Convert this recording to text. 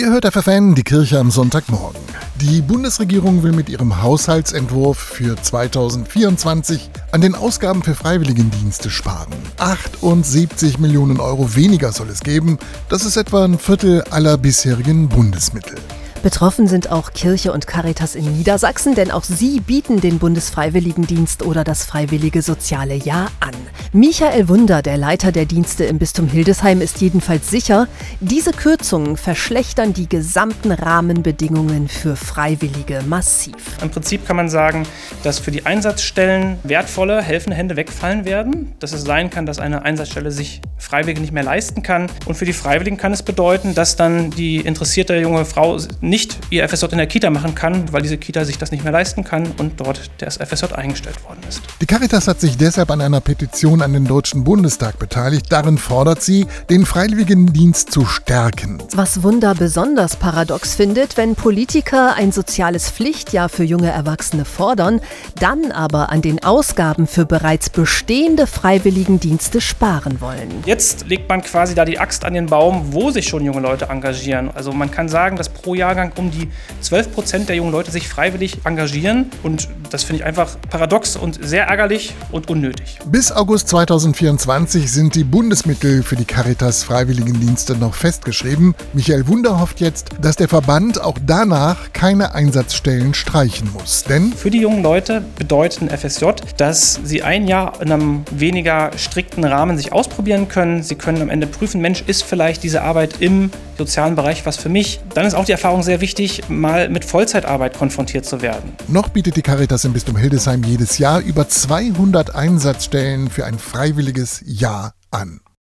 Ihr hört FFN, die Kirche am Sonntagmorgen. Die Bundesregierung will mit ihrem Haushaltsentwurf für 2024 an den Ausgaben für Freiwilligendienste sparen. 78 Millionen Euro weniger soll es geben. Das ist etwa ein Viertel aller bisherigen Bundesmittel. Betroffen sind auch Kirche und Caritas in Niedersachsen, denn auch sie bieten den Bundesfreiwilligendienst oder das Freiwillige Soziale Jahr an. Michael Wunder, der Leiter der Dienste im Bistum Hildesheim, ist jedenfalls sicher, diese Kürzungen verschlechtern die gesamten Rahmenbedingungen für Freiwillige massiv. Im Prinzip kann man sagen, dass für die Einsatzstellen wertvolle, helfende Hände wegfallen werden, dass es sein kann, dass eine Einsatzstelle sich Freiwillige nicht mehr leisten kann. Und für die Freiwilligen kann es bedeuten, dass dann die interessierte junge Frau nicht ihr FSJ in der Kita machen kann, weil diese Kita sich das nicht mehr leisten kann und dort das FSJ eingestellt worden ist. Die Caritas hat sich deshalb an einer Petition an den Deutschen Bundestag beteiligt. Darin fordert sie, den Freiwilligendienst zu stärken. Was Wunder besonders paradox findet, wenn Politiker ein soziales Pflichtjahr für junge Erwachsene fordern, dann aber an den Ausgaben für bereits bestehende Freiwilligendienste sparen wollen. Jetzt legt man quasi da die Axt an den Baum, wo sich schon junge Leute engagieren. Also man kann sagen, dass pro Jahrgang Jahrgang um die 12 Prozent der jungen Leute sich freiwillig engagieren. Und das finde ich einfach paradox und sehr ärgerlich und unnötig. Bis August 2024 sind die Bundesmittel für die Caritas Freiwilligendienste noch festgeschrieben. Michael Wunder hofft jetzt, dass der Verband auch danach keine Einsatzstellen streichen muss. Denn für die jungen Leute bedeutet ein FSJ, dass sie ein Jahr in einem weniger strikten Rahmen sich ausprobieren können. Sie können am Ende prüfen, Mensch, ist vielleicht diese Arbeit im sozialen Bereich was für mich? Dann ist auch die Erfahrung sehr wichtig, mal mit Vollzeitarbeit konfrontiert zu werden. Noch bietet die Caritas im Bistum Hildesheim jedes Jahr über 200 Einsatzstellen für ein freiwilliges Jahr an.